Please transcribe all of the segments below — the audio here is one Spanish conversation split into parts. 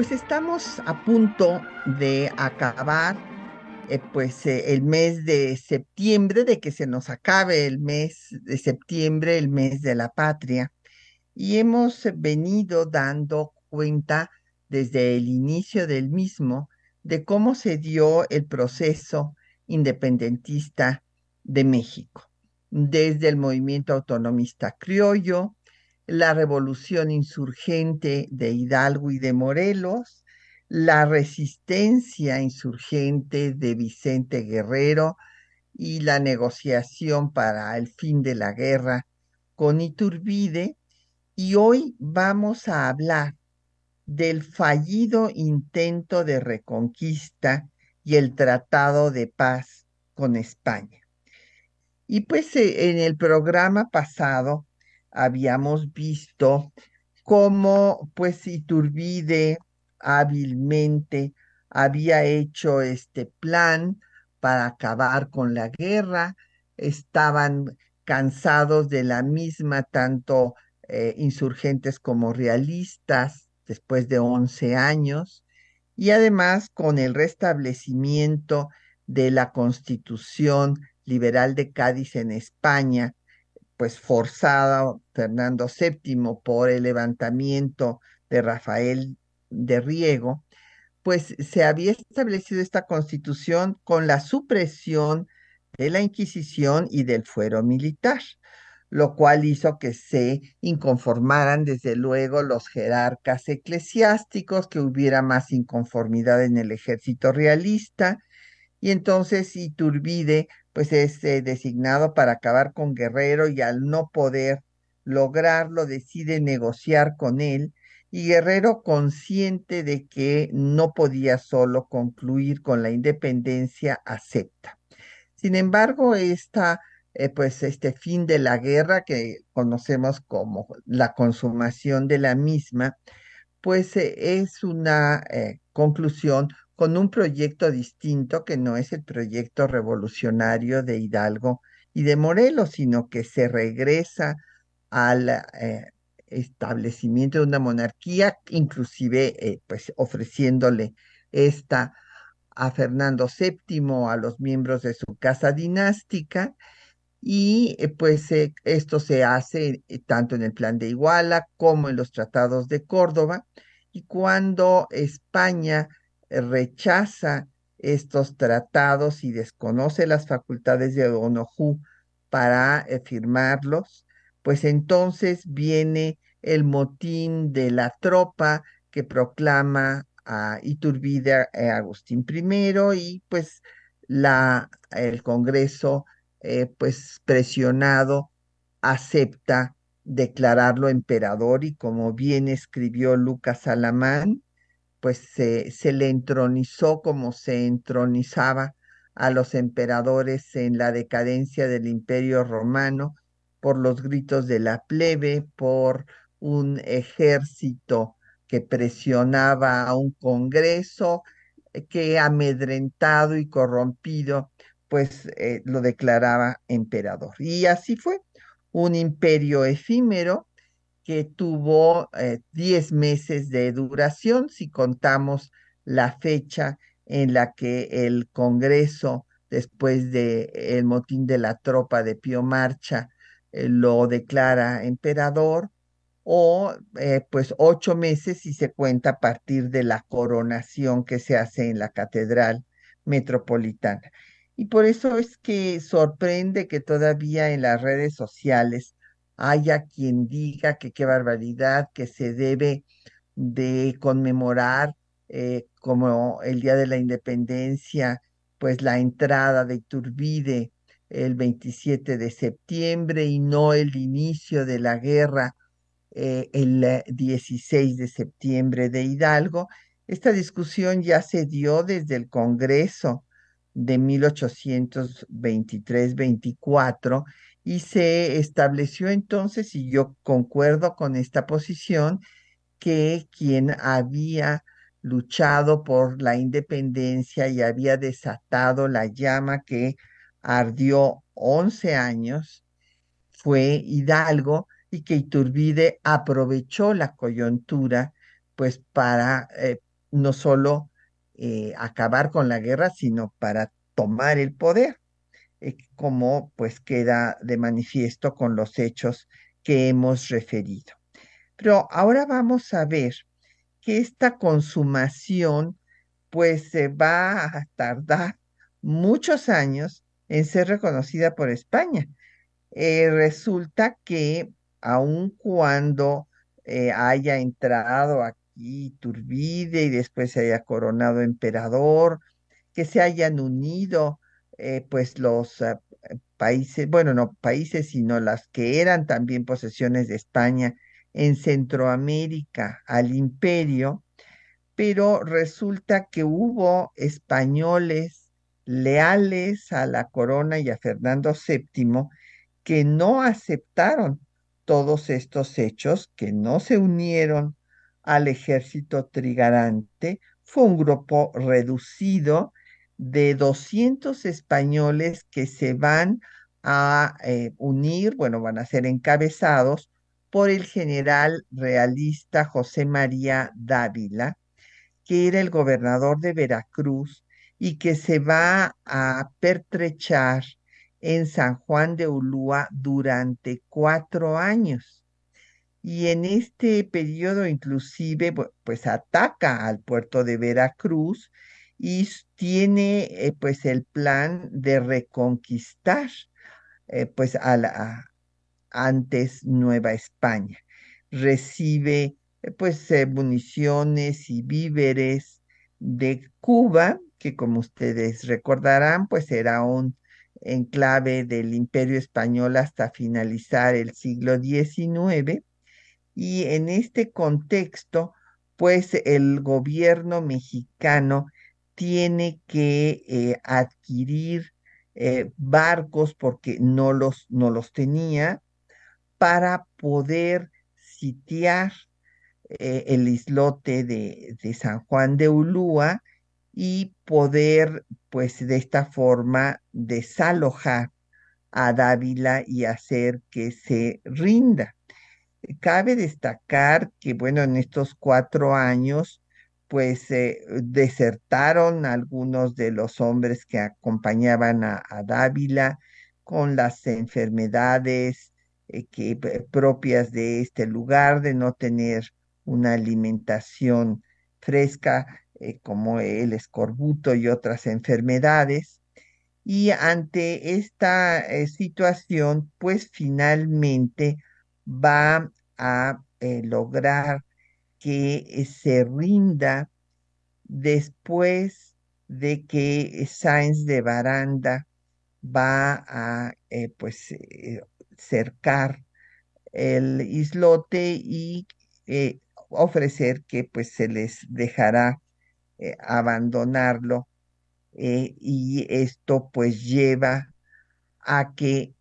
Pues estamos a punto de acabar eh, pues eh, el mes de septiembre, de que se nos acabe el mes de septiembre, el mes de la patria. Y hemos venido dando cuenta desde el inicio del mismo de cómo se dio el proceso independentista de México, desde el movimiento autonomista criollo, la revolución insurgente de Hidalgo y de Morelos, la resistencia insurgente de Vicente Guerrero y la negociación para el fin de la guerra con Iturbide. Y hoy vamos a hablar del fallido intento de reconquista y el tratado de paz con España. Y pues eh, en el programa pasado habíamos visto cómo pues Iturbide hábilmente había hecho este plan para acabar con la guerra, estaban cansados de la misma tanto eh, insurgentes como realistas después de 11 años, y además con el restablecimiento de la constitución liberal de Cádiz en España, pues forzada Fernando VII por el levantamiento de Rafael de Riego, pues se había establecido esta constitución con la supresión de la Inquisición y del fuero militar, lo cual hizo que se inconformaran desde luego los jerarcas eclesiásticos, que hubiera más inconformidad en el ejército realista, y entonces Iturbide pues es eh, designado para acabar con Guerrero y al no poder lograrlo decide negociar con él y Guerrero consciente de que no podía solo concluir con la independencia acepta. Sin embargo, esta eh, pues este fin de la guerra que conocemos como la consumación de la misma, pues eh, es una conclusión con un proyecto distinto que no es el proyecto revolucionario de Hidalgo y de Morelos, sino que se regresa al eh, establecimiento de una monarquía, inclusive eh, pues ofreciéndole esta a Fernando VII, a los miembros de su casa dinástica, y eh, pues esto se hace tanto en el plan de Iguala como en los tratados de Córdoba, y cuando España rechaza estos tratados y desconoce las facultades de Onojú para eh, firmarlos, pues entonces viene el motín de la tropa que proclama a Iturbide eh, Agustín I y pues la, el Congreso, eh, pues presionado, acepta declararlo emperador y como bien escribió Lucas Alamán, pues se, le entronizó como se entronizaba a los emperadores en la decadencia del imperio romano por los gritos de la plebe, por un ejército que presionaba a un Congreso eh, que amedrentado y corrompido, pues eh, lo declaraba emperador. Y así fue, un imperio efímero que tuvo 10 eh, meses de duración, si contamos la fecha en la que el Congreso, después del el motín de la tropa de Pío Marcha, eh, lo declara emperador, o eh, pues ocho meses si se cuenta a partir de la coronación que se hace en la Catedral Metropolitana. Y por eso es que sorprende que todavía en las redes sociales haya quien diga que qué barbaridad, que se debe de conmemorar eh, como el Día de la Independencia, pues la entrada de Iturbide el 27 de septiembre y no el inicio de la guerra eh, el 16 de septiembre de Hidalgo, Esta discusión ya se dio desde el Congreso de 1823-24 y se estableció entonces, y yo concuerdo con esta posición, que quien había luchado por la independencia y había desatado la llama que ardió 11 años fue Hidalgo y que Iturbide aprovechó la coyuntura pues para eh, no solo eh, acabar con la guerra, sino para tomar el poder, eh, como pues queda de manifiesto con los hechos que hemos referido. Pero ahora vamos a ver que esta consumación pues se va a tardar muchos años en ser reconocida por España. Eh, resulta que aun cuando eh, haya entrado aquí Turbide y después se haya coronado emperador, que se hayan unido eh, pues los países, bueno, no países, sino las que eran también posesiones de España en Centroamérica al imperio, pero resulta que hubo españoles leales a la corona y a Fernando VII que no aceptaron todos estos hechos, que no se unieron al ejército trigarante. Fue un grupo reducido de 200 españoles que se van a eh, unir, bueno, van a ser encabezados por el general realista José María Dávila, que era el gobernador de Veracruz y que se va a pertrechar en San Juan de Ulúa durante cuatro años. Y en este periodo inclusive pues ataca al puerto de Veracruz y tiene eh, pues el plan de reconquistar eh, pues a la, antes Nueva España. Recibe eh, pues municiones y víveres de Cuba, que como ustedes recordarán, pues era un enclave del Imperio Español hasta finalizar el siglo XIX. Y en este contexto, pues el gobierno mexicano tiene que eh, adquirir barcos porque no los, no los tenía, para poder sitiar eh, el islote de, de, San Juan de Ulúa y poder, pues de esta forma, desalojar a Dávila y hacer que se rinda. Cabe destacar que, bueno, en estos cuatro años, pues eh, desertaron algunos de los hombres que acompañaban a, a Dávila con las enfermedades eh, que, propias de este lugar, de no tener una alimentación fresca eh, como el escorbuto y otras enfermedades. Y ante esta eh, situación, pues finalmente va a lograr que se rinda después de que Sáenz de Baranda va a pues cercar el islote y eh, ofrecer que pues se les dejará eh, abandonarlo eh, y esto pues lleva a que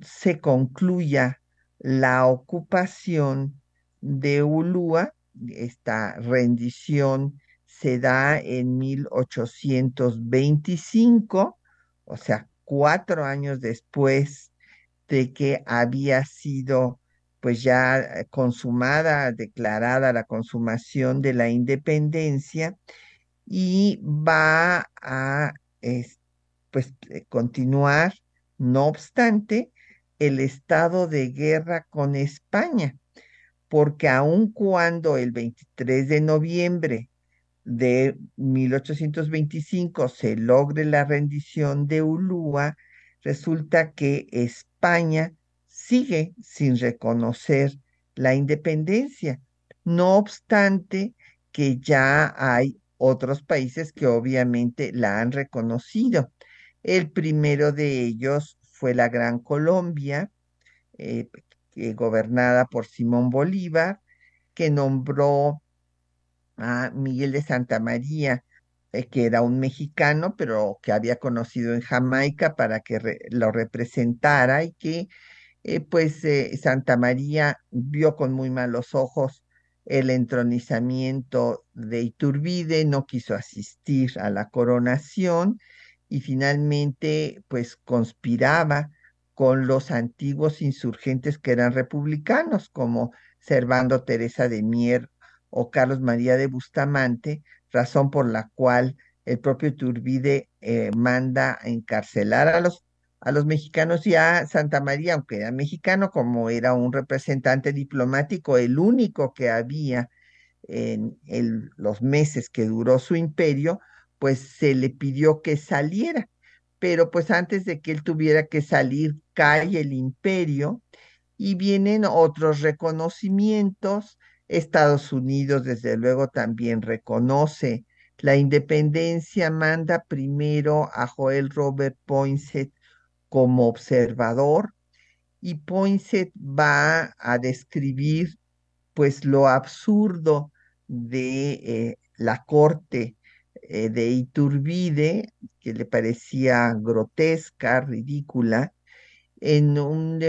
se concluya la ocupación de Ulúa, esta rendición se da en 1825, o sea, cuatro años después de que había sido pues ya consumada, declarada la consumación de la independencia y va a pues eh, continuar, no obstante, el estado de guerra con España, porque aun cuando el 23 de noviembre de 1825 se logre la rendición de Ulúa, resulta que España sigue sin reconocer la independencia, no obstante que ya hay otros países que obviamente la han reconocido. El primero de ellos fue la Gran Colombia, eh, gobernada por Simón Bolívar, que nombró a Miguel de Santa María, eh, que era un mexicano, pero que había conocido en Jamaica para que lo representara y que eh, pues eh, Santa María vio con muy malos ojos el entronizamiento de Iturbide, no quiso asistir a la coronación y finalmente pues conspiraba con los antiguos insurgentes que eran republicanos, como Servando Teresa de Mier o Carlos María de Bustamante, razón por la cual el propio Iturbide eh, manda encarcelar a los, a los mexicanos y a Santa María, aunque era mexicano, como era un representante diplomático, el único que había en los meses que duró su imperio, pues se le pidió que saliera. Pero pues antes de que él tuviera que salir, cae el imperio y vienen otros reconocimientos. Estados Unidos, desde luego, también reconoce la independencia, manda primero a Joel Robert Poinsett como observador y Poinsett va a describir pues lo absurdo de eh, la corte eh, de Iturbide, que le parecía grotesca, ridícula, en un,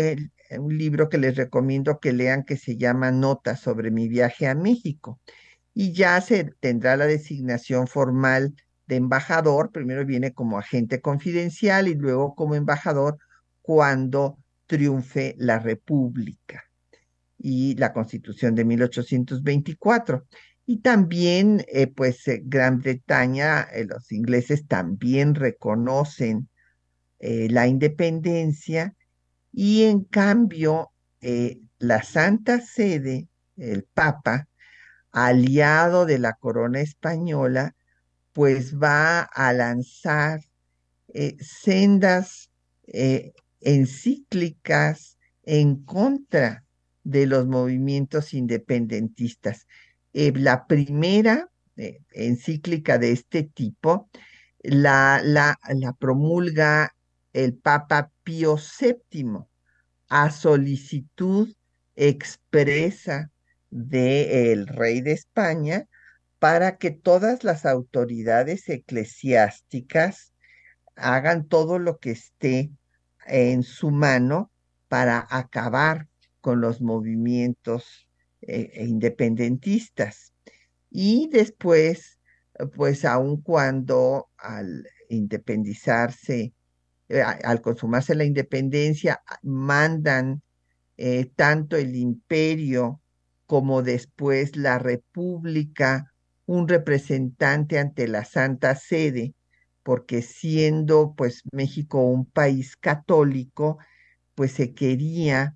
un libro que les recomiendo que lean que se llama Notas sobre mi viaje a México. Y ya se tendrá la designación formal de embajador, primero viene como agente confidencial y luego como embajador cuando triunfe la República y la Constitución de 1824. Y también, eh, pues, eh, Gran Bretaña, eh, los ingleses también reconocen la independencia y en cambio la Santa Sede, el Papa, aliado de la corona española, pues va a lanzar sendas encíclicas en contra de los movimientos independentistas. Eh, la primera eh, encíclica de este tipo la, la, la, promulga el Papa Pío VII a solicitud expresa del rey de España para que todas las autoridades eclesiásticas hagan todo lo que esté en su mano para acabar con los movimientos eh, e independentistas. Y después, pues aun cuando al independizarse, eh, al consumarse la independencia, mandan eh, tanto el imperio como después la república un representante ante la Santa Sede, porque siendo pues México un país católico, pues se quería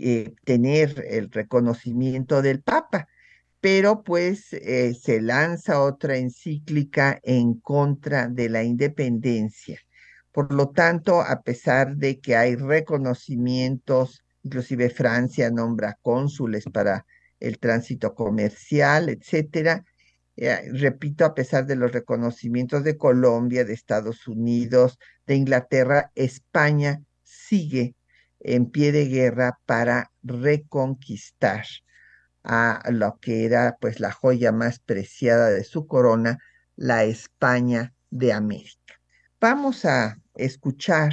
eh, tener el reconocimiento del Papa, pero pues eh, se lanza otra encíclica en contra de la independencia. Por lo tanto, a pesar de que hay reconocimientos, inclusive Francia nombra cónsules para el tránsito comercial, etcétera, eh, repito, a pesar de los reconocimientos de Colombia, de Estados Unidos, de Inglaterra, España sigue en pie de guerra para reconquistar a lo que era pues la joya más preciada de su corona, la España de América. Vamos a escuchar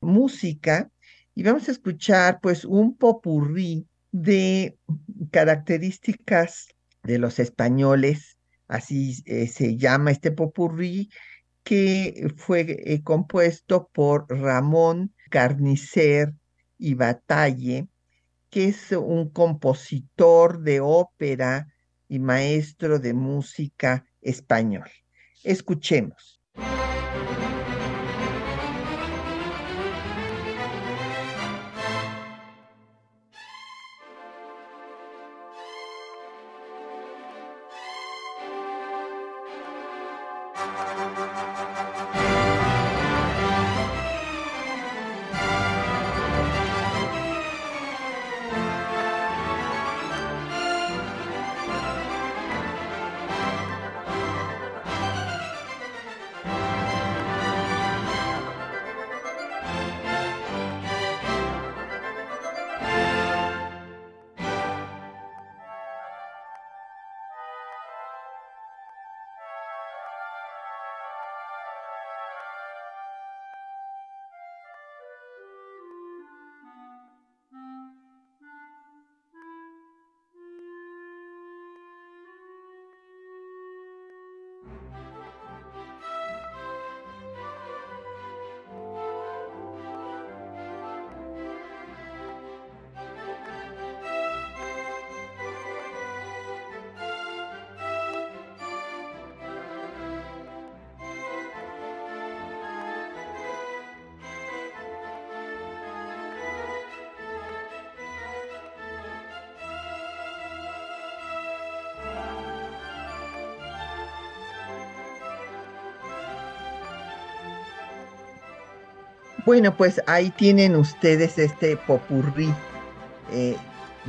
música y vamos a escuchar pues un popurrí de características de los españoles, así eh, se llama este popurrí, que fue eh, compuesto por Ramón Carnicer y Batalle, que es un compositor de ópera y maestro de música español. Escuchemos. Bueno, pues ahí tienen ustedes este popurrí eh,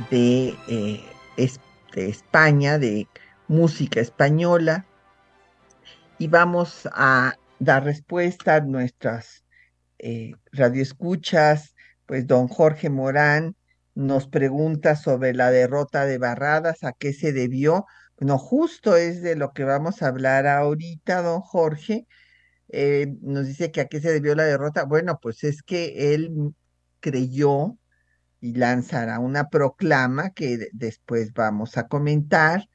de, eh, de España, de música española, y vamos a dar respuesta a nuestras eh, radioescuchas, pues don Jorge Morán nos pregunta sobre la derrota de Barradas, a qué se debió. No, justo es de lo que vamos a hablar ahorita, don Jorge. Eh, nos dice que a qué se debió la derrota. Bueno, pues es que él creyó y lanzará una proclama que después vamos a comentar,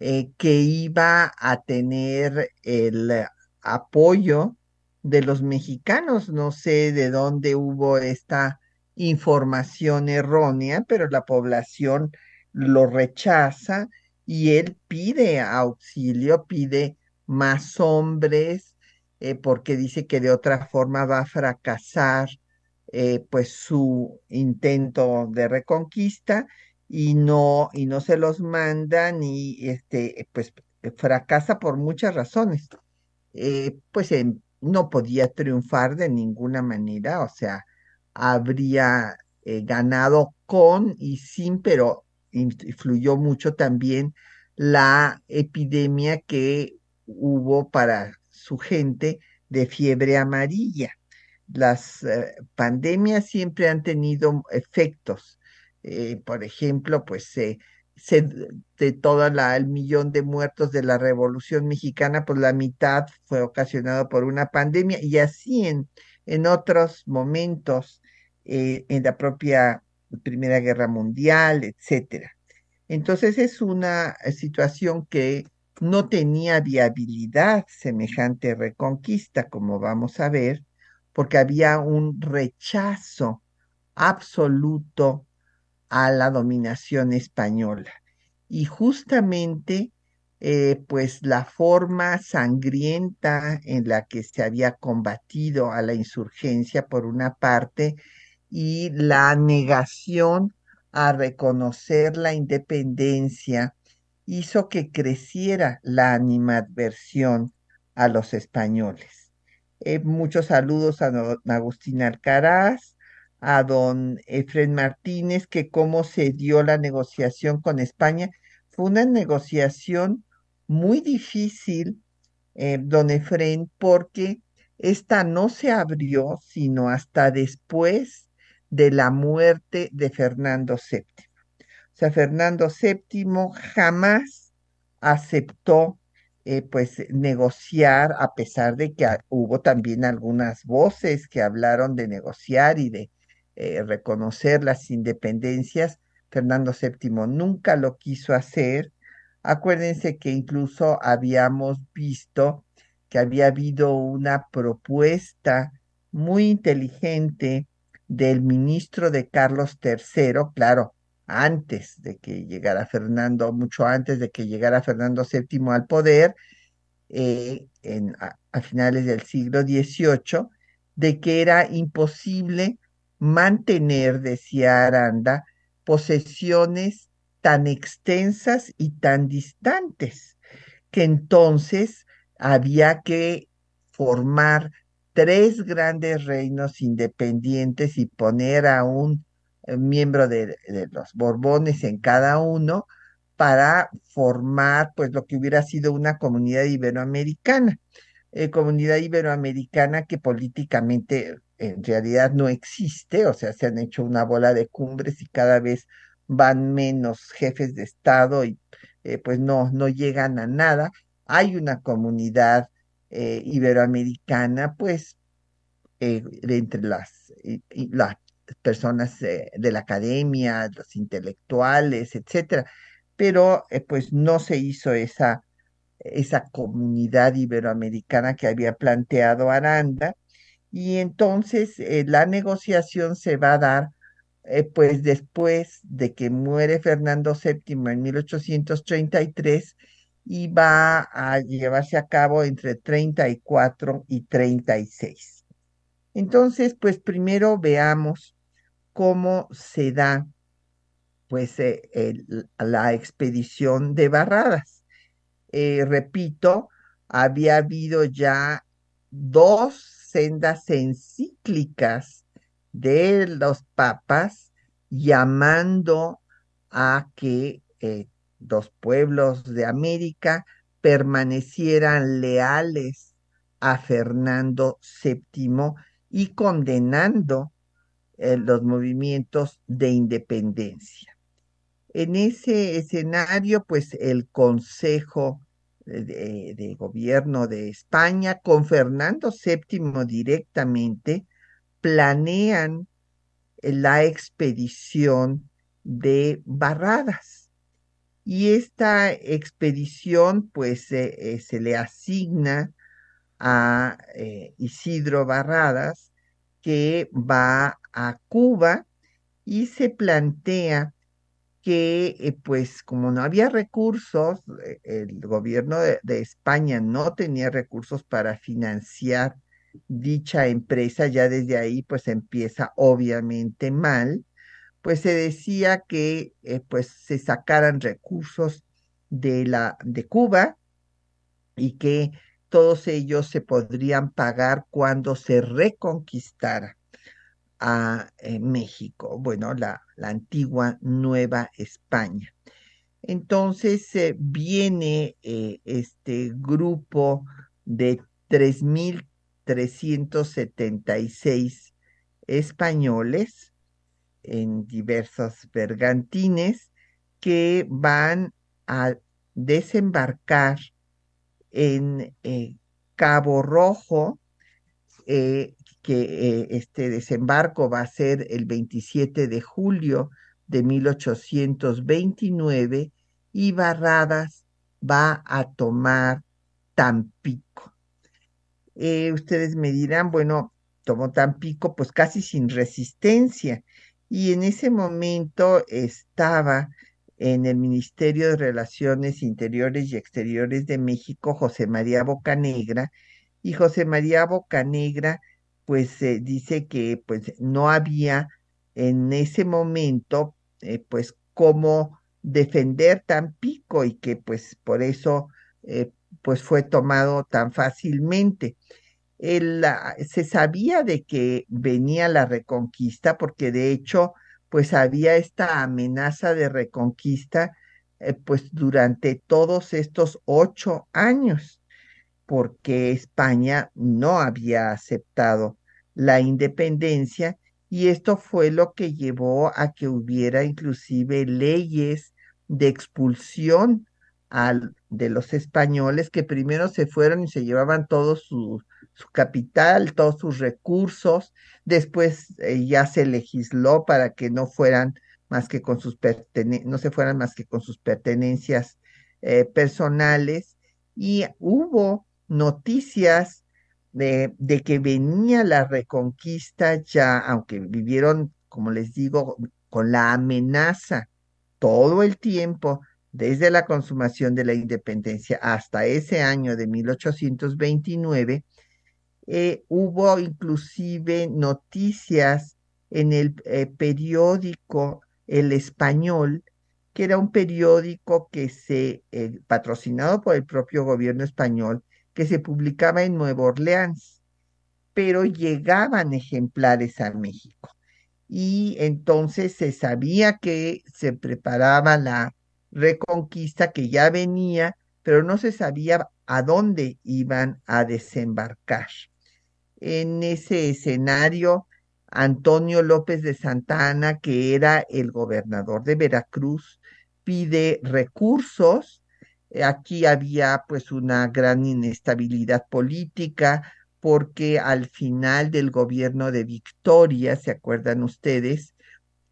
eh, que iba a tener el apoyo de los mexicanos. No sé de dónde hubo esta información errónea, pero la población lo rechaza y él pide auxilio, pide más hombres, eh, porque dice que de otra forma va a fracasar eh, pues su intento de reconquista y no, y no se los mandan y este, pues fracasa por muchas razones. Eh, pues no podía triunfar de ninguna manera, o sea, habría ganado con y sin, pero influyó mucho también la epidemia que hubo para su gente de fiebre amarilla. Las eh, pandemias siempre han tenido efectos. por ejemplo, pues se de todo el millón de muertos de la Revolución Mexicana, pues la mitad fue ocasionado por una pandemia y así en, en otros momentos, eh, en la propia Primera Guerra Mundial, etcétera. Entonces es una situación que no tenía viabilidad semejante reconquista, como vamos a ver, porque había un rechazo absoluto a la dominación española. Y justamente, eh, pues la forma sangrienta en la que se había combatido a la insurgencia por una parte y la negación a reconocer la independencia hizo que creciera la animadversión a los españoles. Eh, muchos saludos a don Agustín Alcaraz, a don Efren Martínez que cómo se dio la negociación con España. Fue una negociación muy difícil, eh, don Efren, porque esta no se abrió sino hasta después de la muerte de Fernando VII. Sea, Fernando VII jamás aceptó eh, pues negociar, a pesar de que hubo también algunas voces que hablaron de negociar y de eh, reconocer las independencias. Fernando VII nunca lo quiso hacer. Acuérdense que incluso habíamos visto que había habido una propuesta muy inteligente del ministro de Carlos III, claro, antes de que llegara Fernando, mucho antes de que llegara Fernando VII al poder, eh, en, a finales del siglo XVIII, de que era imposible mantener, decía Aranda, posesiones tan extensas y tan distantes, que entonces había que formar tres grandes reinos independientes y poner a un miembro de, los Borbones en cada uno para formar pues lo que hubiera sido una comunidad iberoamericana, eh, comunidad iberoamericana que políticamente en realidad no existe, o sea, se han hecho una bola de cumbres y cada vez van menos jefes de Estado y eh, pues no, no llegan a nada. Hay una comunidad eh, iberoamericana, pues, eh, entre las, las personas de la academia, los intelectuales, etcétera, pero pues no se hizo esa, esa comunidad iberoamericana que había planteado Aranda y entonces eh, la negociación se va a dar eh, pues después de que muere Fernando VII en 1833 y va a llevarse a cabo entre 34 y 36. Entonces, pues primero veamos cómo se da pues eh, la expedición de Barradas. repito, había habido ya dos sendas encíclicas de los papas llamando a que eh, los pueblos de América permanecieran leales a Fernando VII y condenando eh, los movimientos de independencia. En ese escenario, pues el Consejo de, Gobierno de España con Fernando VII directamente planean la expedición de Barradas. Y esta expedición, pues, eh, se le asigna a eh, Isidro Barradas, que va a Cuba y se plantea que, eh, pues, como no había recursos, eh, el gobierno de, España no tenía recursos para financiar dicha empresa, ya desde ahí, pues, empieza obviamente mal, pues se decía que, eh, pues, se sacaran recursos de la, de Cuba y que todos ellos se podrían pagar cuando se reconquistara a eh, México, bueno, la, la, antigua Nueva España. Entonces eh, viene eh, este grupo de 3.376 españoles en diversos bergantines que van a desembarcar en eh, Cabo Rojo, eh, que eh, este desembarco va a ser el 27 de julio de 1829 y Barradas va a tomar Tampico. ustedes me dirán, bueno, tomó Tampico pues casi sin resistencia y en ese momento estaba en el Ministerio de Relaciones Interiores y Exteriores de México, José María Bocanegra, y José María Bocanegra, pues dice que pues no había en ese momento, eh, pues cómo defender Tampico y que pues por eso eh, pues fue tomado tan fácilmente. Se sabía de que venía la reconquista porque de hecho pues había esta amenaza de reconquista eh, pues durante todos estos ocho años, porque España no había aceptado la independencia y esto fue lo que llevó a que hubiera inclusive leyes de expulsión al, de los españoles que primero se fueron y se llevaban todos sus su capital, todos sus recursos. Después eh, ya se legisló para que no fueran más que con sus no se fueran más que con sus pertenencias eh, personales y hubo noticias de, de, que venía la reconquista ya, aunque vivieron, como les digo, con la amenaza todo el tiempo, desde la consumación de la independencia hasta ese año de 1829, eh, hubo inclusive noticias en el eh, periódico El Español, que era un periódico que se, eh, patrocinado por el propio gobierno español, que se publicaba en Nueva Orleans, pero llegaban ejemplares a México. Y entonces se sabía que se preparaba la reconquista que ya venía, pero no se sabía a dónde iban a desembarcar. En ese escenario, Antonio López de Santa Ana, que era el gobernador de Veracruz, pide recursos. Aquí había pues una gran inestabilidad política porque al final del gobierno de Victoria, ¿se acuerdan ustedes?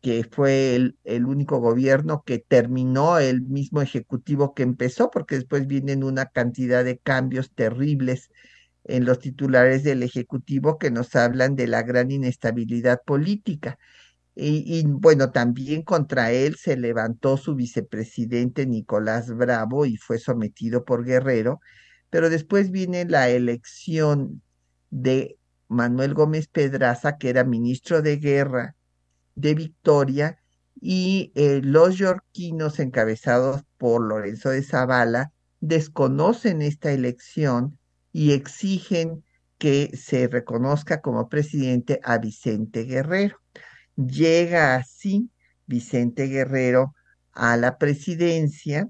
que fue el, el, único gobierno que terminó el mismo ejecutivo que empezó, porque después vienen una cantidad de cambios terribles en los titulares del Ejecutivo que nos hablan de la gran inestabilidad política. Y, bueno, también contra él se levantó su vicepresidente Nicolás Bravo y fue sometido por Guerrero, pero después viene la elección de Manuel Gómez Pedraza, que era ministro de Guerra de Victoria, y eh, los yorquinos encabezados por Lorenzo de Zavala desconocen esta elección y exigen que se reconozca como presidente a Vicente Guerrero. Llega así Vicente Guerrero a la presidencia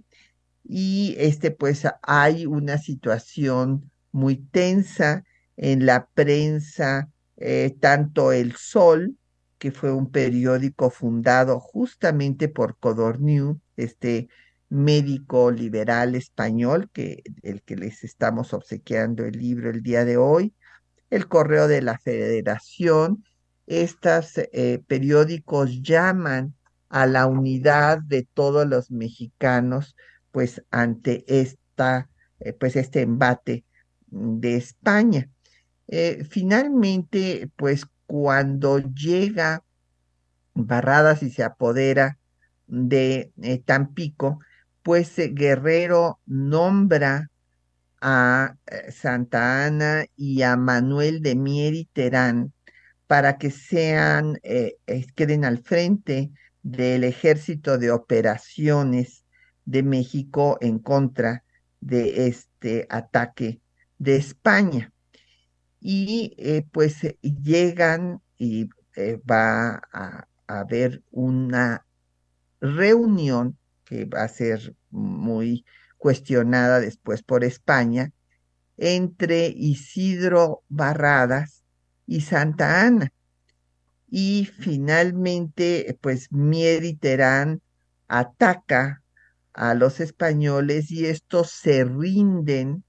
y este pues hay una situación muy tensa en la prensa, eh, tanto El Sol, que fue un periódico fundado justamente por Codorniu, este médico liberal español, que el que les estamos obsequiando el libro el día de hoy, el Correo de la Federación, estos eh, periódicos llaman a la unidad de todos los mexicanos, pues ante esta, eh, pues este embate de España. Eh, finalmente, pues cuando llega Barradas y se apodera de Tampico, pues Guerrero nombra a Santa Ana y a Manuel de Mier y Terán para que sean, queden al frente del Ejército de Operaciones de México en contra de este ataque de España. Y eh, pues eh, llegan y eh, va a haber una reunión que va a ser muy cuestionada después por España entre Isidro Barradas y Santa Ana y finalmente, pues Mier ataca a los españoles y estos se rinden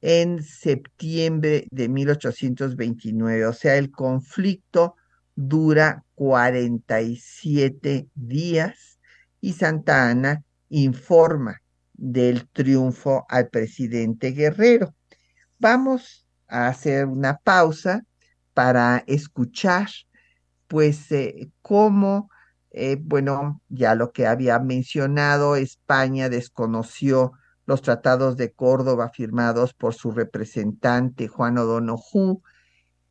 en septiembre de 1829. O sea, el conflicto dura 47 días y Santa Ana informa del triunfo al presidente Guerrero. Vamos a hacer una pausa para escuchar pues eh, como, eh, bueno, ya lo que había mencionado, España desconoció los tratados de Córdoba firmados por su representante Juan O'Donoghue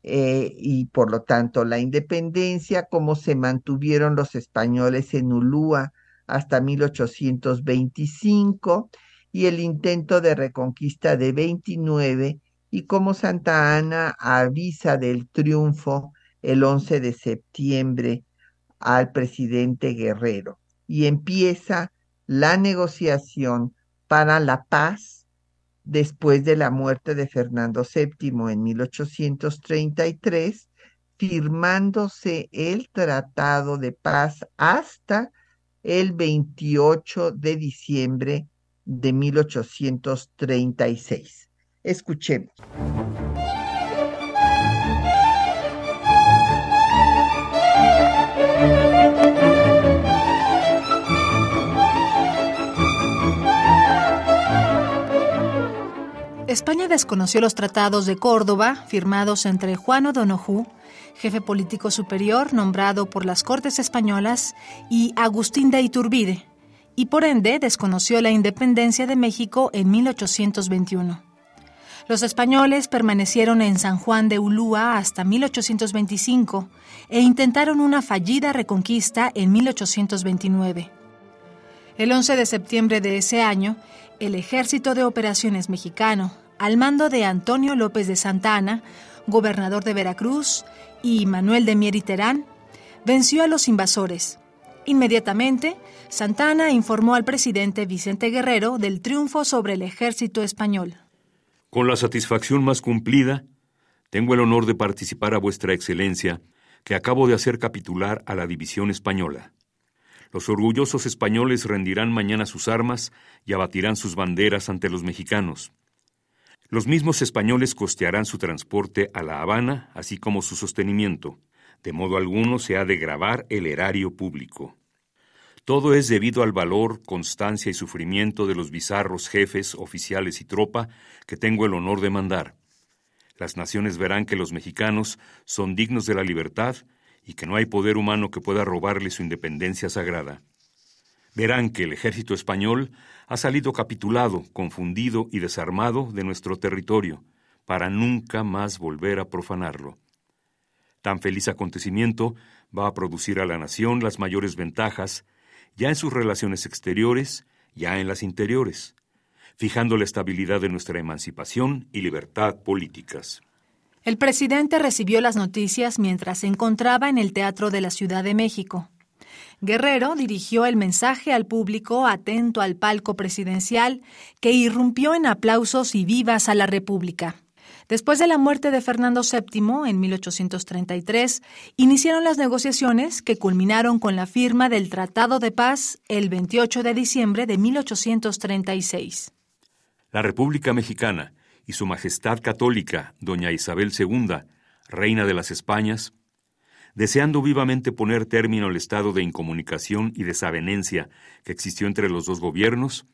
eh, y por lo tanto la independencia, cómo se mantuvieron los españoles en Ulúa hasta 1825 y el intento de reconquista de 29 y cómo Santa Ana avisa del triunfo el 11 de septiembre al presidente Guerrero. Y empieza la negociación para la paz después de la muerte de Fernando VII en 1833, firmándose el Tratado de Paz hasta el 28 de diciembre de 1836. Escuchemos. España desconoció los tratados de Córdoba firmados entre Juan O'Donoghue, jefe político superior nombrado por las Cortes Españolas, y Agustín de Iturbide, y por ende desconoció la independencia de México en 1821. Los españoles permanecieron en San Juan de Ulúa hasta 1825 e intentaron una fallida reconquista en 1829. El 11 de septiembre de ese año, el Ejército de Operaciones Mexicano, al mando de Antonio López de Santa Ana, gobernador de Veracruz, y Manuel de Mier y Terán, venció a los invasores. Inmediatamente, Santa Ana informó al presidente Vicente Guerrero del triunfo sobre el ejército español. Con la satisfacción más cumplida, tengo el honor de participar a vuestra excelencia, que acabo de hacer capitular a la división española. Los orgullosos españoles rendirán mañana sus armas y abatirán sus banderas ante los mexicanos. Los mismos españoles costearán su transporte a La Habana, así como su sostenimiento. De modo alguno se ha de grabar el erario público. Todo es debido al valor, constancia y sufrimiento de los bizarros jefes, oficiales y tropa que tengo el honor de mandar. Las naciones verán que los mexicanos son dignos de la libertad y que no hay poder humano que pueda robarle su independencia sagrada verán que el ejército español ha salido capitulado, confundido y desarmado de nuestro territorio, para nunca más volver a profanarlo. Tan feliz acontecimiento va a producir a la nación las mayores ventajas, ya en sus relaciones exteriores, ya en las interiores, fijando la estabilidad de nuestra emancipación y libertad políticas. El presidente recibió las noticias mientras se encontraba en el Teatro de la Ciudad de México. Guerrero dirigió el mensaje al público atento al palco presidencial, que irrumpió en aplausos y vivas a la República. Después de la muerte de Fernando VII en 1833, iniciaron las negociaciones que culminaron con la firma del Tratado de Paz el 28 de diciembre de 1836. La República Mexicana y Su Majestad Católica, Doña Isabel II, Reina de las Españas, deseando vivamente poner término al estado de incomunicación y desavenencia que existió entre los dos gobiernos,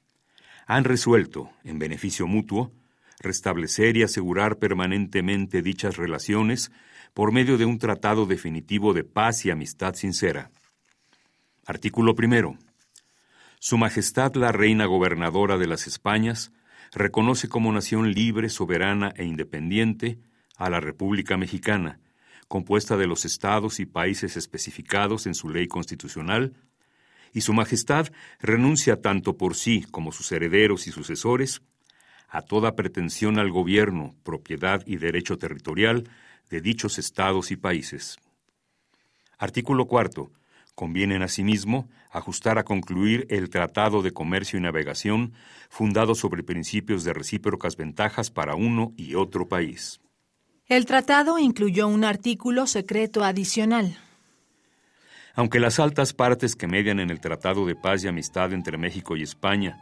han resuelto, en beneficio mutuo, restablecer y asegurar permanentemente dichas relaciones por medio de un tratado definitivo de paz y amistad sincera. Artículo primero. Su Majestad la Reina Gobernadora de las Españas reconoce como nación libre, soberana e independiente a la República Mexicana, compuesta de los estados y países especificados en su ley constitucional, y Su Majestad renuncia tanto por sí como sus herederos y sucesores a toda pretensión al gobierno, propiedad y derecho territorial de dichos estados y países. Artículo cuarto. Convienen asimismo ajustar a concluir el Tratado de Comercio y Navegación fundado sobre principios de recíprocas ventajas para uno y otro país. El tratado incluyó un artículo secreto adicional. Aunque las altas partes que median en el Tratado de Paz y Amistad entre México y España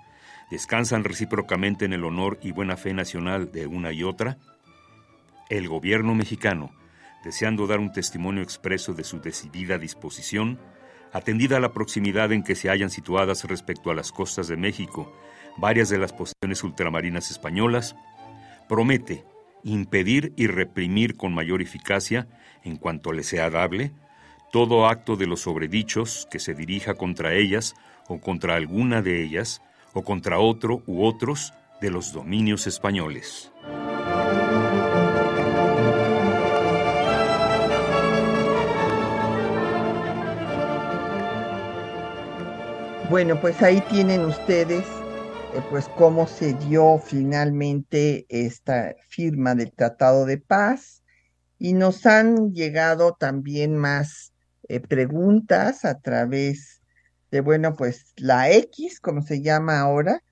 descansan recíprocamente en el honor y buena fe nacional de una y otra, el gobierno mexicano, deseando dar un testimonio expreso de su decidida disposición, atendida a la proximidad en que se hallan situadas respecto a las costas de México varias de las posesiones ultramarinas españolas, promete impedir y reprimir con mayor eficacia, en cuanto le sea dable, todo acto de los sobredichos que se dirija contra ellas o contra alguna de ellas, o contra otro u otros de los dominios españoles. Bueno, pues ahí tienen ustedes pues cómo se dio finalmente esta firma del Tratado de Paz. Y nos han llegado también más eh, preguntas a través de, bueno, pues la X, como se llama ahora,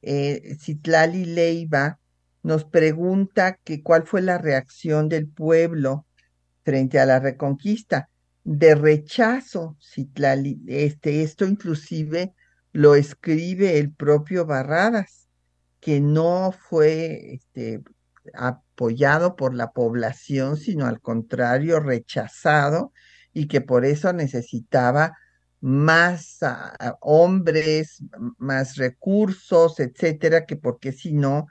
eh, Citlali Leiva nos pregunta que cuál fue la reacción del pueblo frente a la reconquista. De rechazo, Citlali, este, esto inclusive lo escribe el propio Barradas, que no fue este, apoyado por la población, sino al contrario, rechazado y que por eso necesitaba más ah, ah, hombres, más recursos, etcétera, que porque si no,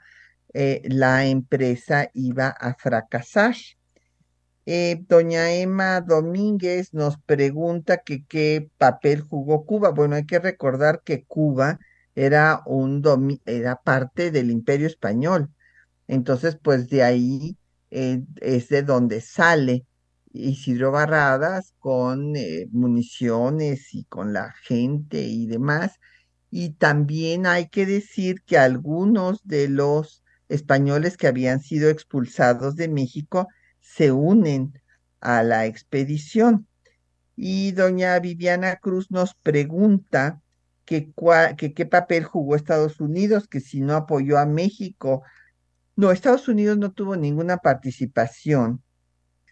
eh, la empresa iba a fracasar. Eh, doña Emma Domínguez nos pregunta que qué papel jugó Cuba. Bueno, hay que recordar que Cuba era, un era parte del imperio español. Entonces, pues de ahí eh, es de donde sale Isidro Barradas con eh, municiones y con la gente y demás. Y también hay que decir que algunos de los españoles que habían sido expulsados de México se unen a la expedición. Y doña Viviana Cruz nos pregunta que, qué papel jugó Estados Unidos, que si no apoyó a México. No, Estados Unidos no tuvo ninguna participación,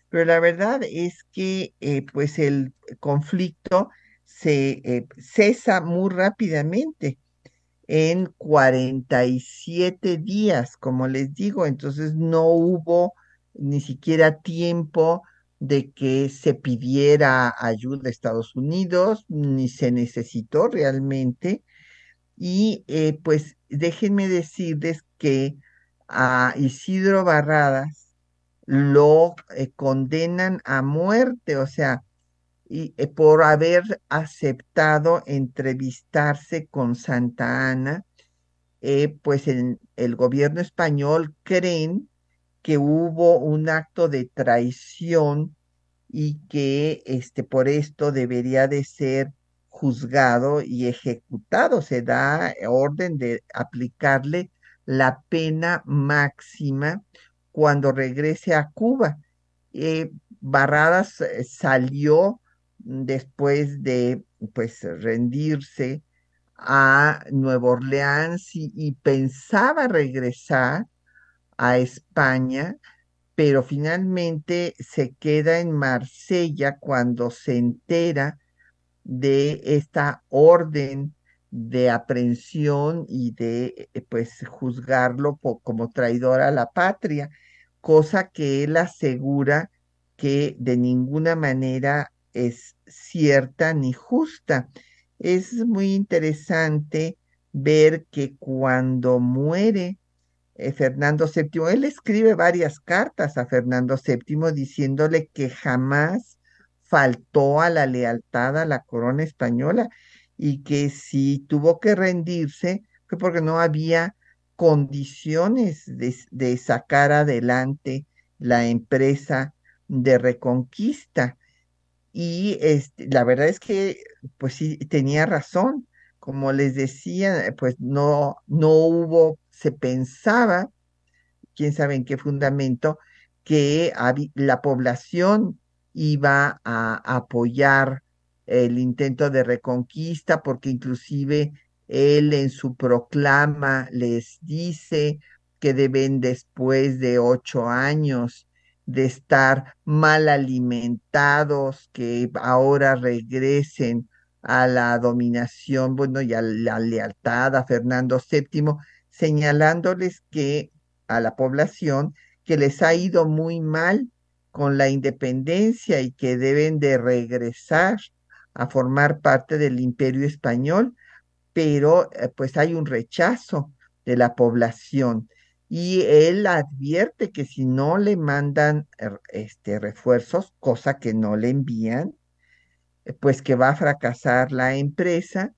pero la verdad es que eh, pues el conflicto se eh, cesa muy rápidamente en 47 días, como les digo, entonces no hubo ni siquiera tiempo de que se pidiera ayuda a Estados Unidos, ni se necesitó realmente. Y eh, pues déjenme decirles que a Isidro Barradas lo eh, condenan a muerte, o sea, y, eh, por haber aceptado entrevistarse con Santa Ana, pues en el gobierno español creen que hubo un acto de traición y que este, por esto debería de ser juzgado y ejecutado. Se da orden de aplicarle la pena máxima cuando regrese a Cuba. Eh, Barradas eh, salió después de pues rendirse a Nueva Orleans y, pensaba regresar a España, pero finalmente se queda en Marsella cuando se entera de esta orden de aprehensión y de eh, pues juzgarlo como traidor a la patria, cosa que él asegura que de ninguna manera es cierta ni justa. Es muy interesante ver que cuando muere eh, Fernando VII, él escribe varias cartas a Fernando VII diciéndole que jamás faltó a la lealtad a la corona española y que si tuvo que rendirse fue porque no había condiciones de, sacar adelante la empresa de reconquista. Y este, la verdad es que, pues sí, tenía razón. Como les decía, pues no, no hubo, se pensaba, quién sabe en qué fundamento, que la población iba a apoyar el intento de reconquista, porque inclusive él en su proclama les dice que deben después de ocho años de estar mal alimentados, que ahora regresen a la dominación, bueno, y a la lealtad a Fernando VII, señalándoles que a la población que les ha ido muy mal con la independencia y que deben de regresar a formar parte del imperio español, pero eh, pues hay un rechazo de la población. Y él advierte que si no le mandan er, este, refuerzos, cosa que no le envían, eh, pues que va a fracasar la empresa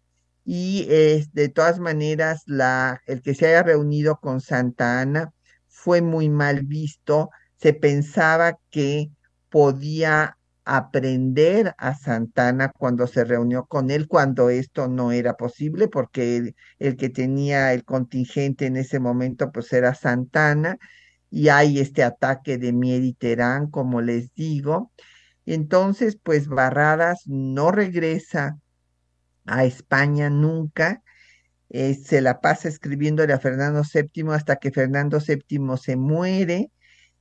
y de todas maneras la, el que se haya reunido con Santa Ana fue muy mal visto, se pensaba que podía aprender a Santana cuando se reunió con él, cuando esto no era posible, porque el, que tenía el contingente en ese momento pues era Santana, y hay este ataque de Mier y Terán, como les digo. Entonces, pues Barradas no regresa a España nunca, eh, se la pasa escribiéndole a Fernando VII hasta que Fernando VII se muere,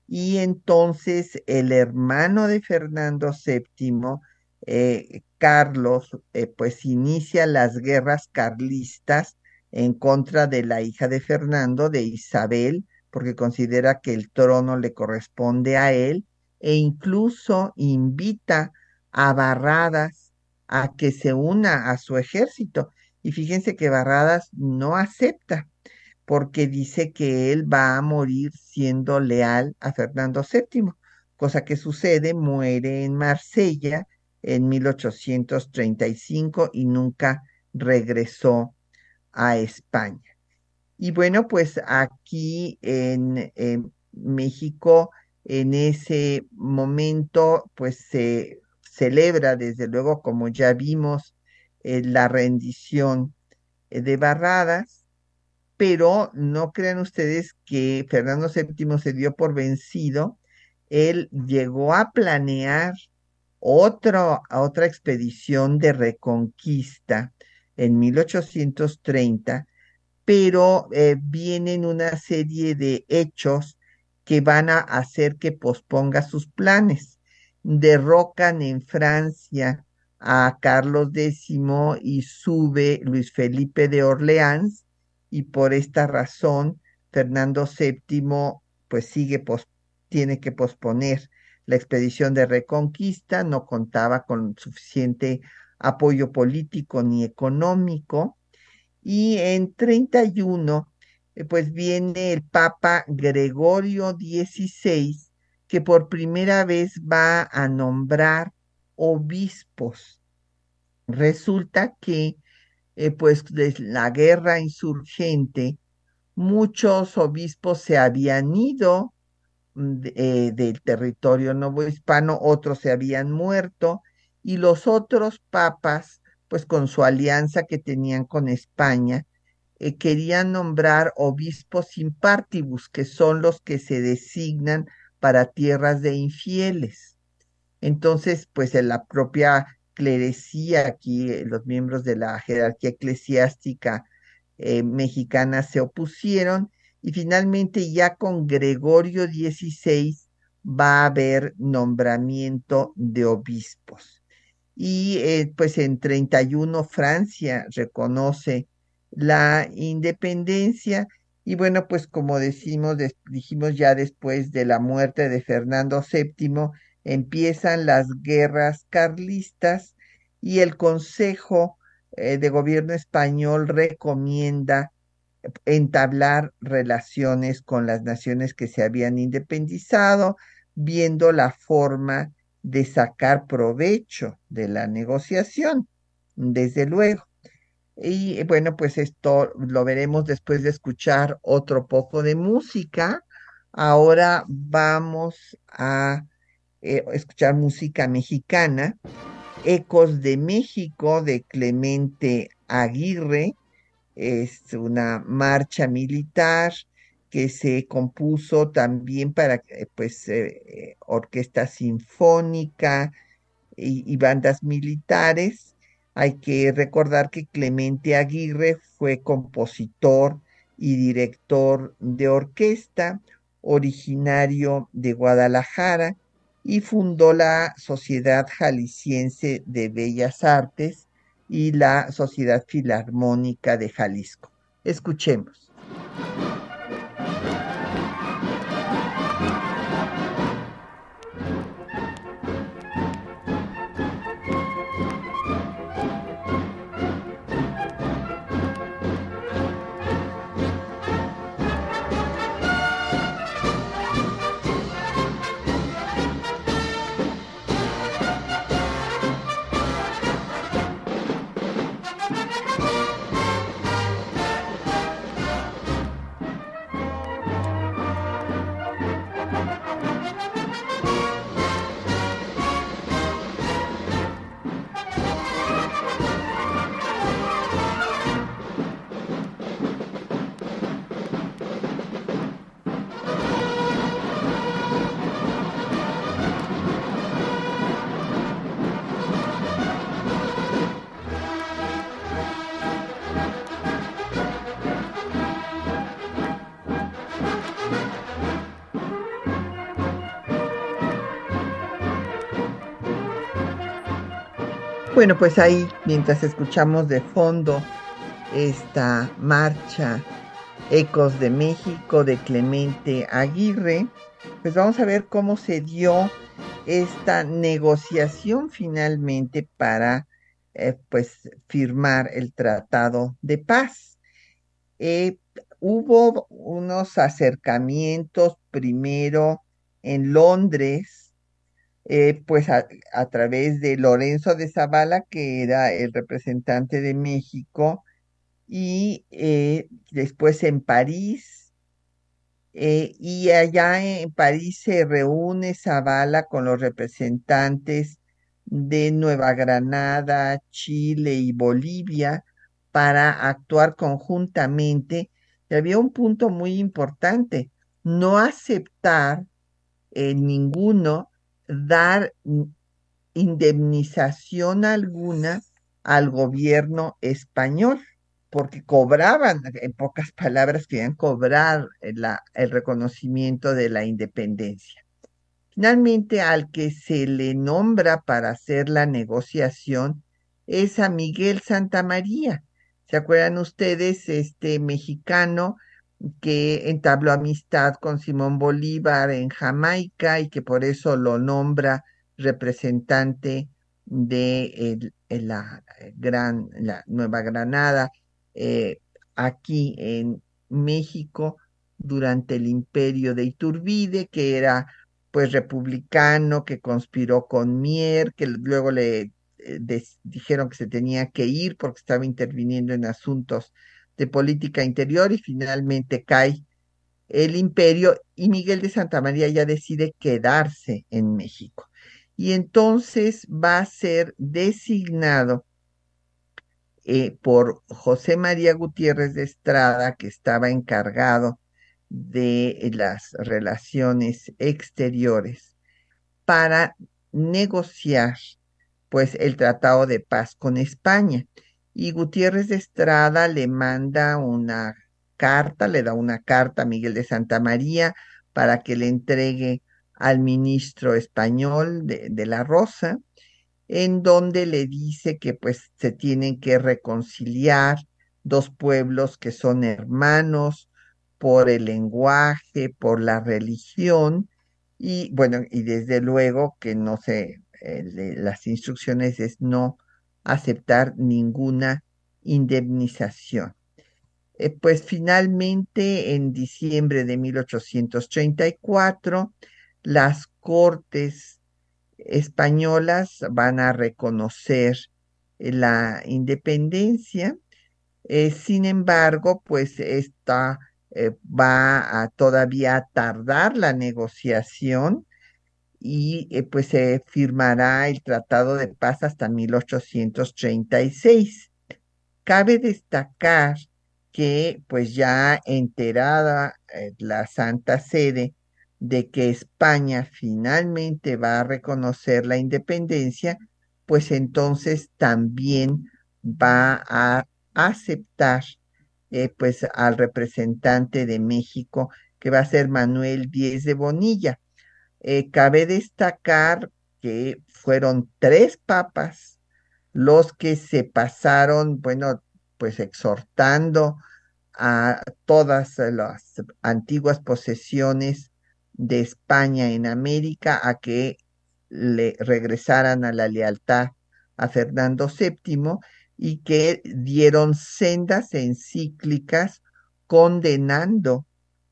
y entonces el hermano de Fernando VII, eh, Carlos, eh, pues inicia las guerras carlistas en contra de la hija de Fernando, de Isabel, porque considera que el trono le corresponde a él, e incluso invita a Barradas a que se una a su ejército. Y fíjense que Barradas no acepta porque dice que él va a morir siendo leal a Fernando VII, cosa que sucede, muere en Marsella en 1835 y nunca regresó a España. Y bueno, pues aquí en, México, en ese momento, pues se celebra, desde luego, como ya vimos, eh, la rendición eh, de Barradas pero no crean ustedes que Fernando VII se dio por vencido. Él llegó a planear otra expedición de reconquista en 1830, pero eh, vienen una serie de hechos que van a hacer que posponga sus planes. Derrocan en Francia a Carlos X y sube Luis Felipe de Orleans y por esta razón Fernando VII pues sigue, tiene que posponer la expedición de reconquista, no contaba con suficiente apoyo político ni económico. Y en 31, eh, pues viene el Papa Gregorio XVI, que por primera vez va a nombrar obispos. Resulta que eh, pues de la guerra insurgente, muchos obispos se habían ido mm, eh, del territorio novohispano, otros se habían muerto y los otros papas, pues con su alianza que tenían con España, eh, querían nombrar obispos impartibus, que son los que se designan para tierras de infieles. Entonces, pues en la propia clerecía, aquí eh, los miembros de la jerarquía eclesiástica eh, mexicana se opusieron y finalmente ya con Gregorio XVI va a haber nombramiento de obispos. Y pues en 31 Francia reconoce la independencia. Y bueno, pues como decimos, dijimos ya después de la muerte de Fernando VII, empiezan las guerras carlistas y el Consejo eh, de Gobierno español recomienda entablar relaciones con las naciones que se habían independizado, viendo la forma de sacar provecho de la negociación, desde luego. Y eh, bueno, pues esto lo veremos después de escuchar otro poco de música. Ahora vamos a eh, escuchar música mexicana, Ecos de México de Clemente Aguirre. Es una marcha militar que se compuso también para pues eh, orquesta sinfónica y bandas militares hay que recordar que Clemente Aguirre fue compositor y director de orquesta, originario de Guadalajara, y fundó la Sociedad Jalisciense de Bellas Artes y la Sociedad Filarmónica de Jalisco. Escuchemos. Bueno, pues ahí, mientras escuchamos de fondo esta marcha Ecos de México de Clemente Aguirre, pues vamos a ver cómo se dio esta negociación finalmente para eh, pues firmar el tratado de paz. Eh, hubo unos acercamientos primero en Londres eh, pues a, través de Lorenzo de Zavala, que era el representante de México, y eh, después en París, eh, y allá en París se reúne Zavala con los representantes de Nueva Granada, Chile y Bolivia para actuar conjuntamente. Y había un punto muy importante, no aceptar ninguno dar indemnización alguna al gobierno español, porque cobraban, en pocas palabras, querían cobrar el reconocimiento de la independencia. Finalmente, al que se le nombra para hacer la negociación es a Miguel Santamaría. ¿Se acuerdan ustedes? Este mexicano que entabló amistad con Simón Bolívar en Jamaica y que por eso lo nombra representante de la gran la Nueva Granada eh, aquí en México durante el imperio de Iturbide, que era pues republicano, que conspiró con Mier, que luego le eh, dijeron que se tenía que ir porque estaba interviniendo en asuntos de política interior y finalmente cae el imperio y Miguel de Santa María ya decide quedarse en México. Y entonces va a ser designado eh, por José María Gutiérrez de Estrada, que estaba encargado de las relaciones exteriores, para negociar pues el tratado de paz con España. Y Gutiérrez de Estrada le manda una carta, le da una carta a Miguel de Santa María para que le entregue al ministro español de, la Rosa, en donde le dice que pues se tienen que reconciliar dos pueblos que son hermanos por el lenguaje, por la religión, y bueno, y desde luego que no se, eh, las instrucciones es no aceptar ninguna indemnización. Eh, pues finalmente, en diciembre de 1834, las cortes españolas van a reconocer la independencia. Eh, sin embargo, pues esta eh, va a todavía tardar la negociación y eh, pues se firmará el Tratado de Paz hasta 1836. Cabe destacar que pues ya enterada eh, la Santa Sede de que España finalmente va a reconocer la independencia, pues entonces también va a aceptar eh, pues al representante de México, que va a ser Manuel Díez de Bonilla. Eh, cabe destacar que fueron tres papas los que se pasaron, bueno, pues exhortando a todas las antiguas posesiones de España en América a que le regresaran a la lealtad a Fernando VII y que dieron sendas encíclicas condenando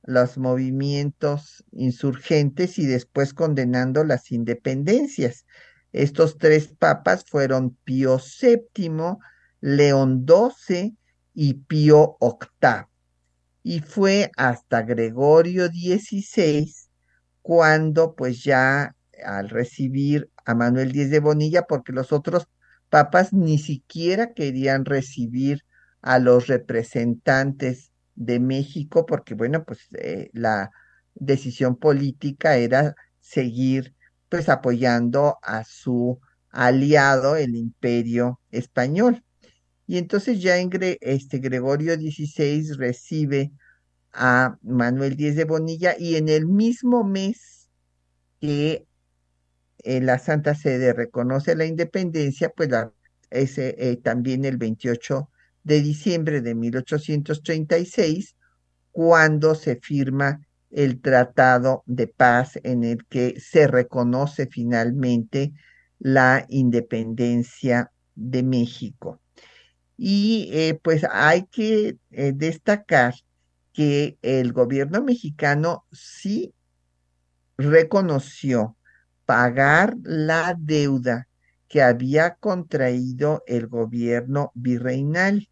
los movimientos insurgentes y después condenando las independencias. Estos tres papas fueron Pío VII, León XII y Pío VIII. Y fue hasta Gregorio XVI cuando pues ya al recibir a Manuel Díez de Bonilla, porque los otros papas ni siquiera querían recibir a los representantes de México porque, bueno, pues eh, la decisión política era seguir pues apoyando a su aliado, el imperio español. Y entonces ya en este Gregorio XVI recibe a Manuel Díez de Bonilla y en el mismo mes que la Santa Sede reconoce la independencia, pues ese, eh, también el 28 de diciembre de 1836, cuando se firma el Tratado de Paz en el que se reconoce finalmente la independencia de México. Y eh, pues hay que eh, destacar que el gobierno mexicano sí reconoció pagar la deuda que había contraído el gobierno virreinal.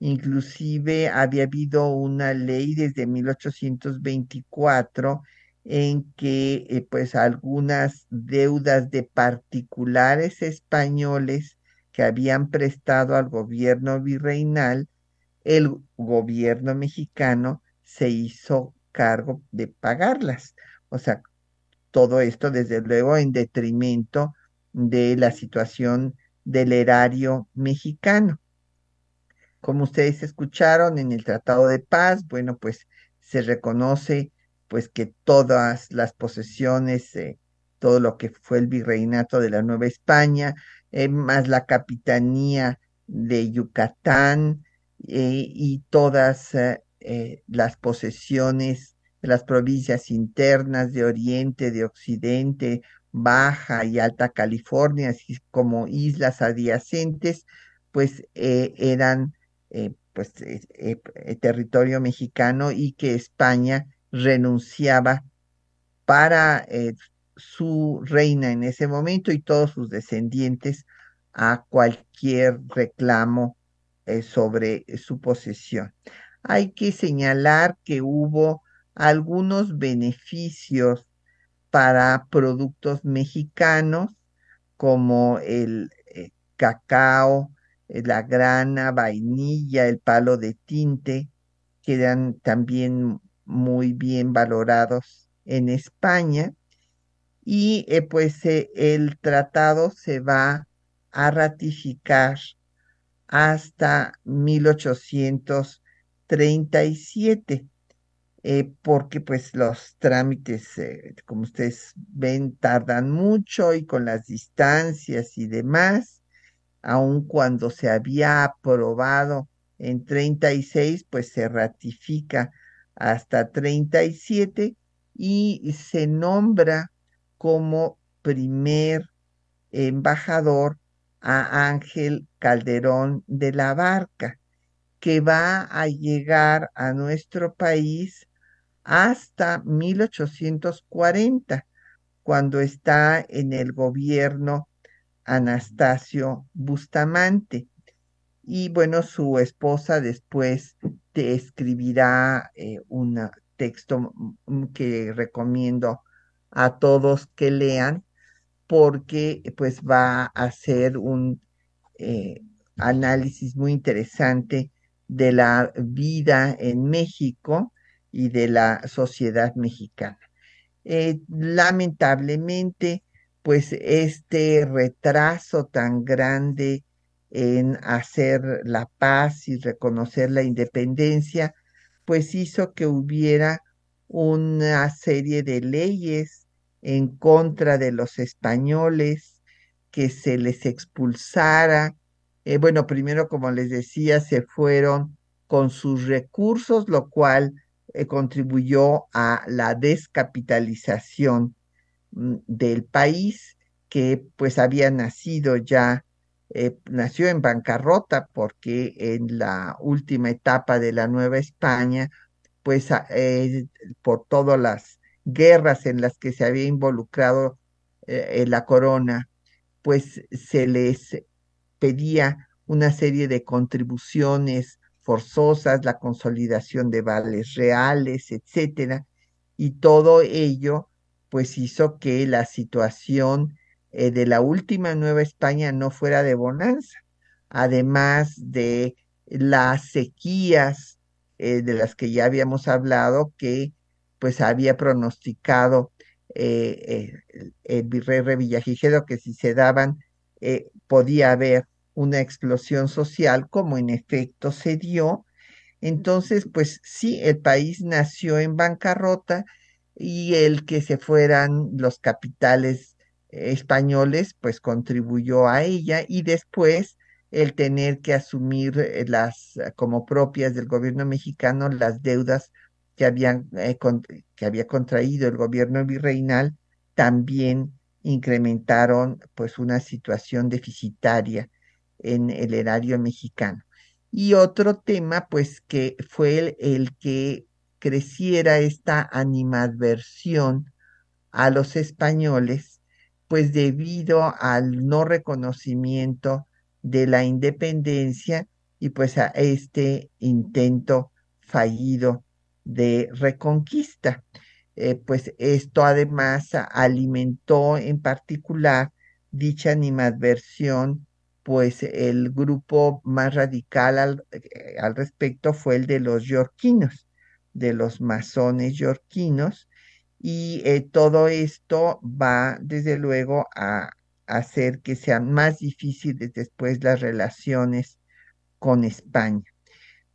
Inclusive había habido una ley desde 1824 en que eh, pues algunas deudas de particulares españoles que habían prestado al gobierno virreinal, el gobierno mexicano se hizo cargo de pagarlas. O sea, todo esto, desde luego, en detrimento de la situación del erario mexicano. Como ustedes escucharon en el Tratado de Paz, bueno, pues se reconoce pues que todas las posesiones, eh, todo lo que fue el virreinato de la Nueva España, eh, más la capitanía de Yucatán eh, y todas las posesiones las provincias internas de Oriente, de Occidente, Baja y Alta California, así como islas adyacentes, pues eh, eran eh, pues, eh, territorio mexicano y que España renunciaba para su reina en ese momento y todos sus descendientes a cualquier reclamo sobre su posesión. Hay que señalar que hubo algunos beneficios para productos mexicanos como el eh, cacao eh, la grana, vainilla, el palo de tinte, quedan también muy bien valorados en España. Y eh, pues el tratado se va a ratificar hasta 1837, porque pues los trámites, como ustedes ven, tardan mucho y con las distancias y demás, aun cuando se había aprobado en 36, pues se ratifica hasta 37 y se nombra como primer embajador a Ángel Calderón de la Barca, que va a llegar a nuestro país hasta 1840, cuando está en el gobierno Anastasio Bustamante. Y bueno, su esposa después te escribirá eh, un texto que recomiendo a todos que lean porque pues va a hacer un eh, análisis muy interesante de la vida en México y de la sociedad mexicana. Eh, lamentablemente, pues este retraso tan grande en hacer la paz y reconocer la independencia, pues hizo que hubiera una serie de leyes en contra de los españoles, que se les expulsara. Eh, bueno, primero, como les decía, se fueron con sus recursos, lo cual eh, contribuyó a la descapitalización Mm, del país que pues había nacido ya, eh, nació en bancarrota porque en la última etapa de la Nueva España, pues eh, por todas las guerras en las que se había involucrado la corona, pues se les pedía una serie de contribuciones forzosas, la consolidación de vales reales, etcétera, y todo ello pues hizo que la situación eh, de la última Nueva España no fuera de bonanza, además de las sequías eh, de las que ya habíamos hablado, que pues había pronosticado eh, el virrey Revillagigedo que si se daban podía haber una explosión social, como en efecto se dio. Entonces, pues sí, el país nació en bancarrota, y el que se fueran los capitales españoles, pues contribuyó a ella y después el tener que asumir eh, las como propias del gobierno mexicano las deudas que habían eh, que había contraído el gobierno virreinal también incrementaron pues una situación deficitaria en el erario mexicano. Y otro tema pues que fue el que creciera esta animadversión a los españoles, pues debido al no reconocimiento de la independencia y pues a este intento fallido de reconquista. Eh, pues esto además alimentó en particular dicha animadversión, pues el grupo más radical al, eh, al respecto fue el de los yorquinos, de los masones yorquinos y eh, todo esto va desde luego a hacer que sean más difíciles después las relaciones con España.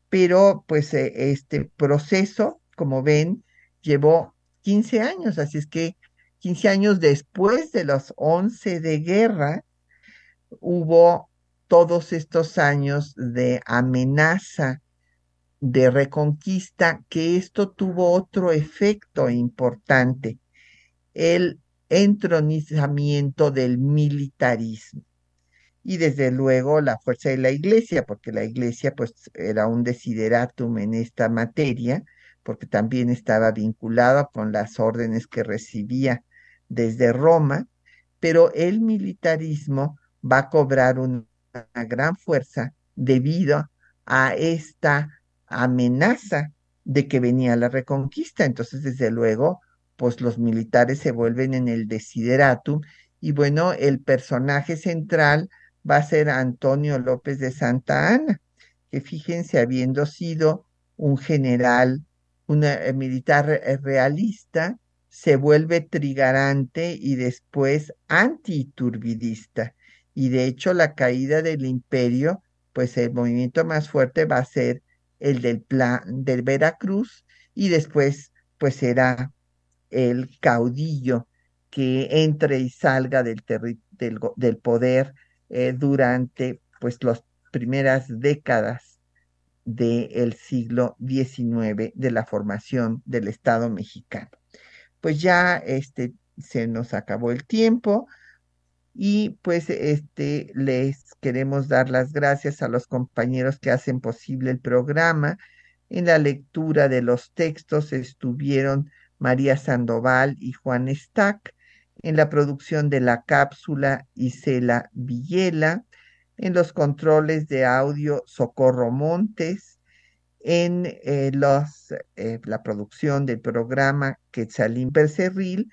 Pero pues eh, este proceso, como ven, llevó 15 años, así es que 15 años después de los 11 de guerra, hubo todos estos años de amenaza de reconquista que esto tuvo otro efecto importante, el entronizamiento del militarismo. Y desde luego la fuerza de la iglesia, porque la iglesia pues era un desideratum en esta materia, porque también estaba vinculada con las órdenes que recibía desde Roma, pero el militarismo va a cobrar una gran fuerza debido a esta amenaza de que venía la reconquista. Entonces, desde luego, pues los militares se vuelven en el desideratum y bueno, el personaje central va a ser Antonio López de Santa Ana, que fíjense, habiendo sido un general, un eh, militar eh, realista, se vuelve trigarante y después antiturbidista. Y de hecho la caída del imperio, pues el movimiento más fuerte va a ser el del plan del Veracruz y después pues será el caudillo que entre y salga del, del, poder eh, durante pues las primeras décadas del siglo XIX de la formación del Estado mexicano. Pues ya este, se nos acabó el tiempo y pues este, les queremos dar las gracias a los compañeros que hacen posible el programa. En la lectura de los textos estuvieron María Sandoval y Juan Stack en la producción de la cápsula Isela Villela, en los controles de audio Socorro Montes, en eh, los, eh, la producción del programa Quetzalín Percerril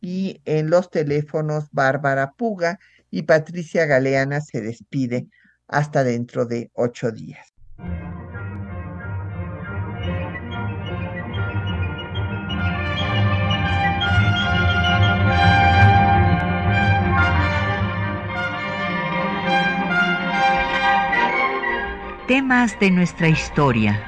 y en los teléfonos Bárbara Puga y Patricia Galeana se despide hasta dentro de ocho días. temas de nuestra historia.